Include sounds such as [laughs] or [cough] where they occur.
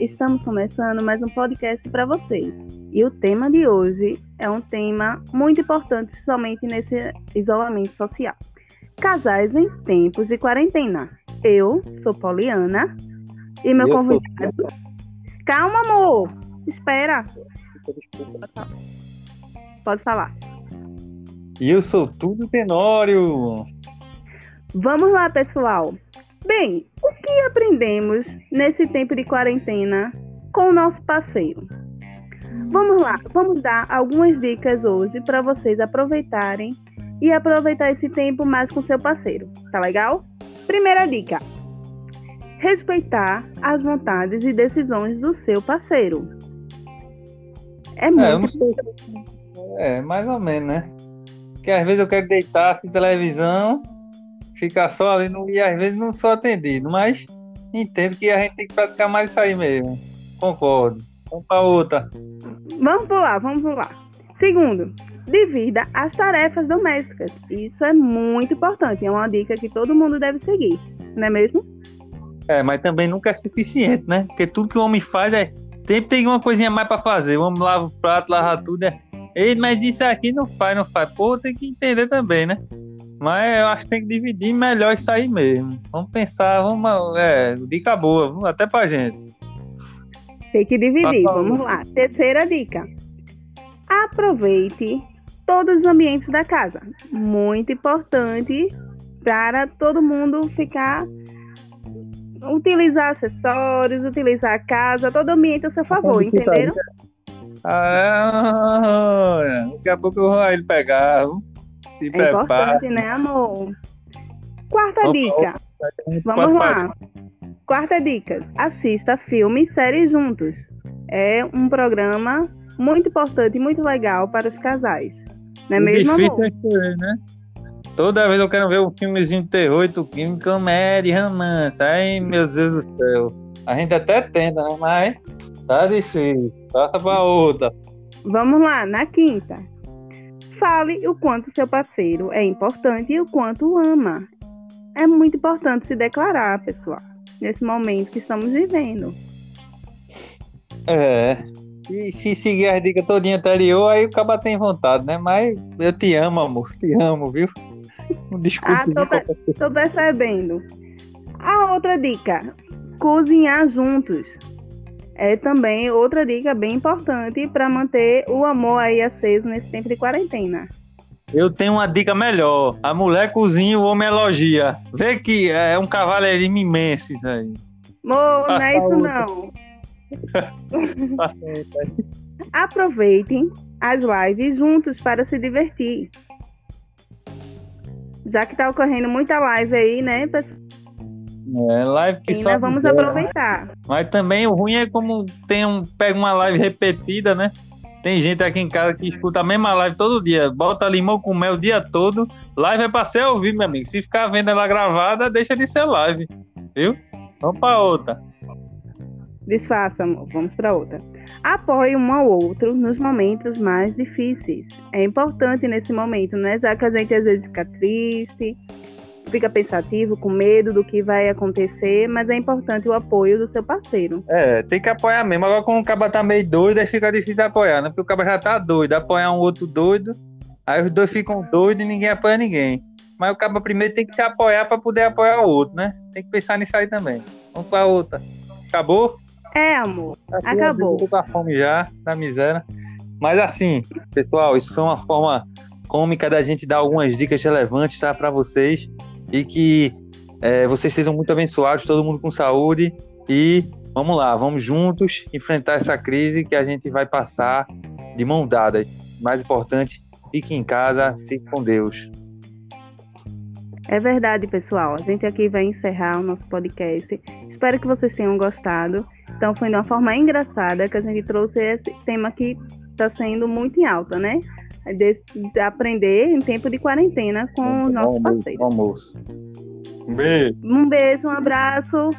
estamos começando mais um podcast para vocês. E o tema de hoje é um tema muito importante, principalmente nesse isolamento social. Casais em tempos de quarentena. Eu sou Poliana e meu Eu convidado. Calma, amor! Espera! Pode falar. E eu sou tudo Tenório. Vamos lá, pessoal. Bem, que aprendemos nesse tempo de quarentena com o nosso parceiro? Vamos lá, vamos dar algumas dicas hoje para vocês aproveitarem e aproveitar esse tempo mais com seu parceiro. Tá legal? Primeira dica: respeitar as vontades e decisões do seu parceiro. É É, muito sei. É, mais ou menos, né? Porque às vezes eu quero deitar assistir televisão, ficar só ali no, e às vezes não sou atendido, mas entendo que a gente tem que praticar mais isso aí mesmo. Concordo. Vamos para outra. Vamos pular, vamos pular. Segundo, divida as tarefas domésticas. Isso é muito importante, é uma dica que todo mundo deve seguir, não é mesmo? É, mas também nunca é suficiente, né? Porque tudo que o homem faz é. Sempre tem uma coisinha mais para fazer. O homem lava o prato, lava tudo. É... Ei, mas isso aqui não faz, não faz. Pô, tem que entender também, né? Mas eu acho que tem que dividir melhor isso aí mesmo. Vamos pensar, vamos. É, dica boa, até pra gente. Tem que dividir, vamos lá. Terceira dica. Aproveite todos os ambientes da casa. Muito importante para todo mundo ficar utilizar acessórios, utilizar a casa, todo ambiente a seu favor, entenderam? Ah, daqui a pouco eu vou ele pegar. Se É prepara. importante, né, amor? Quarta dica. Vamos lá. Quarta dica: assista filme e séries juntos. É um programa muito importante e muito legal para os casais. Não é O mesmo, difícil amor? é escolher, né? Toda vez eu quero ver um filmezinho de terror, e química, comédia, romance. Ai, meu Deus do céu. A gente até tenta, né? Mas tá difícil. Passa pra outra. Vamos lá, na quinta. Fale o quanto seu parceiro é importante e o quanto o ama. É muito importante se declarar, pessoal, nesse momento que estamos vivendo. É. E se seguir as dicas todinha anterior, aí o cara tem vontade, né? Mas eu te amo, amor. Te amo, viu? Não discute Ah, tô, pe- tô percebendo. A outra dica: cozinhar juntos. É também outra dica bem importante para manter o amor aí aceso nesse tempo de quarentena. Eu tenho uma dica melhor. A mulher cozinha, o homem elogia. Vê que é um cavalheirismo imenso isso aí. Amor, não é isso não. [laughs] Aproveitem as lives juntos para se divertir. Já que tá ocorrendo muita live aí, né, pessoal? É, live que só Nós vamos quiser. aproveitar. Mas também o ruim é como tem um, pega uma live repetida, né? Tem gente aqui em casa que escuta a mesma live todo dia. Bota limão com mel o dia todo. Live é pra ser ao vivo, meu amigo. Se ficar vendo ela gravada, deixa de ser live. Viu? Vamos pra outra. Disfarça, amor. Vamos para outra. Apoie um ao outro nos momentos mais difíceis. É importante nesse momento, né? Já que a gente às vezes fica triste, fica pensativo, com medo do que vai acontecer, mas é importante o apoio do seu parceiro. É, tem que apoiar mesmo. Agora, quando o cara tá meio doido, aí fica difícil de apoiar, né? Porque o cara já tá doido. Apoiar um outro doido, aí os dois ficam doidos e ninguém apoia ninguém. Mas o cara primeiro tem que se apoiar pra poder apoiar o outro, né? Tem que pensar nisso aí também. Vamos pra outra. Acabou? É, amor. Aqui, Acabou. Eu tô com a fome já, da miséria. Mas assim, pessoal, isso foi uma forma cômica da gente dar algumas dicas relevantes tá, para vocês e que é, vocês sejam muito abençoados, todo mundo com saúde e vamos lá, vamos juntos enfrentar essa crise que a gente vai passar de mão dada. Mais importante, fique em casa, fique com Deus. É verdade, pessoal. A gente aqui vai encerrar o nosso podcast. Espero que vocês tenham gostado. Então, foi de uma forma engraçada que a gente trouxe esse tema que está sendo muito em alta, né? De, de aprender em tempo de quarentena com os nossos parceiros. almoço. Um beijo. Um beijo, um abraço.